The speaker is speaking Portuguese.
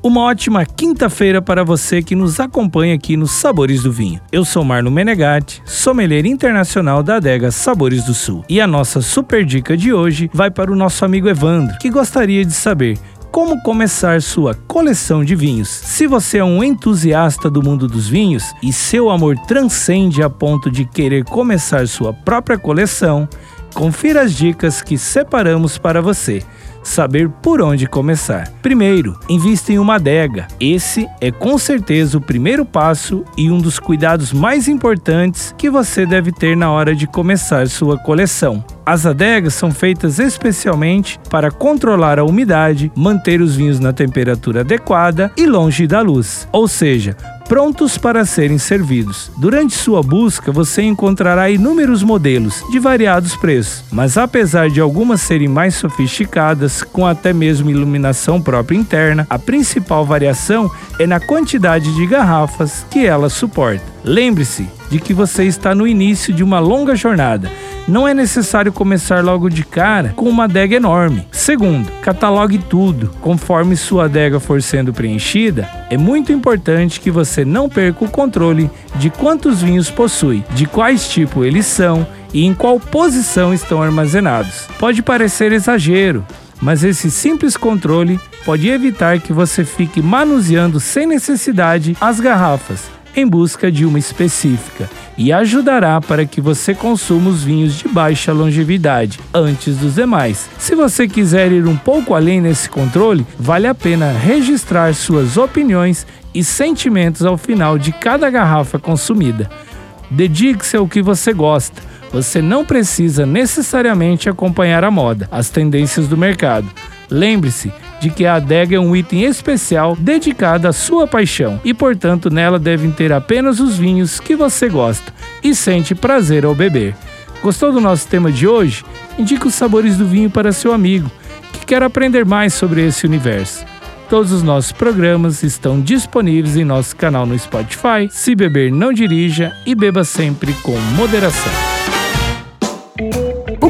Uma ótima quinta-feira para você que nos acompanha aqui nos Sabores do Vinho. Eu sou Marno Menegatti, sommelier internacional da adega Sabores do Sul. E a nossa super dica de hoje vai para o nosso amigo Evandro, que gostaria de saber como começar sua coleção de vinhos. Se você é um entusiasta do mundo dos vinhos e seu amor transcende a ponto de querer começar sua própria coleção, confira as dicas que separamos para você saber por onde começar. Primeiro, invista em uma adega. Esse é com certeza o primeiro passo e um dos cuidados mais importantes que você deve ter na hora de começar sua coleção. As adegas são feitas especialmente para controlar a umidade, manter os vinhos na temperatura adequada e longe da luz, ou seja, prontos para serem servidos. Durante sua busca, você encontrará inúmeros modelos de variados preços, mas apesar de algumas serem mais sofisticadas, com até mesmo iluminação própria interna, a principal variação é na quantidade de garrafas que ela suporta. Lembre-se de que você está no início de uma longa jornada não é necessário começar logo de cara com uma adega enorme. Segundo, catalogue tudo. Conforme sua adega for sendo preenchida, é muito importante que você não perca o controle de quantos vinhos possui, de quais tipo eles são e em qual posição estão armazenados. Pode parecer exagero, mas esse simples controle pode evitar que você fique manuseando sem necessidade as garrafas em busca de uma específica e ajudará para que você consuma os vinhos de baixa longevidade antes dos demais. Se você quiser ir um pouco além nesse controle, vale a pena registrar suas opiniões e sentimentos ao final de cada garrafa consumida. Dedique-se ao que você gosta. Você não precisa necessariamente acompanhar a moda, as tendências do mercado. Lembre-se de que a adega é um item especial dedicado à sua paixão e, portanto, nela devem ter apenas os vinhos que você gosta e sente prazer ao beber. Gostou do nosso tema de hoje? Indique os sabores do vinho para seu amigo que quer aprender mais sobre esse universo. Todos os nossos programas estão disponíveis em nosso canal no Spotify. Se beber, não dirija e beba sempre com moderação.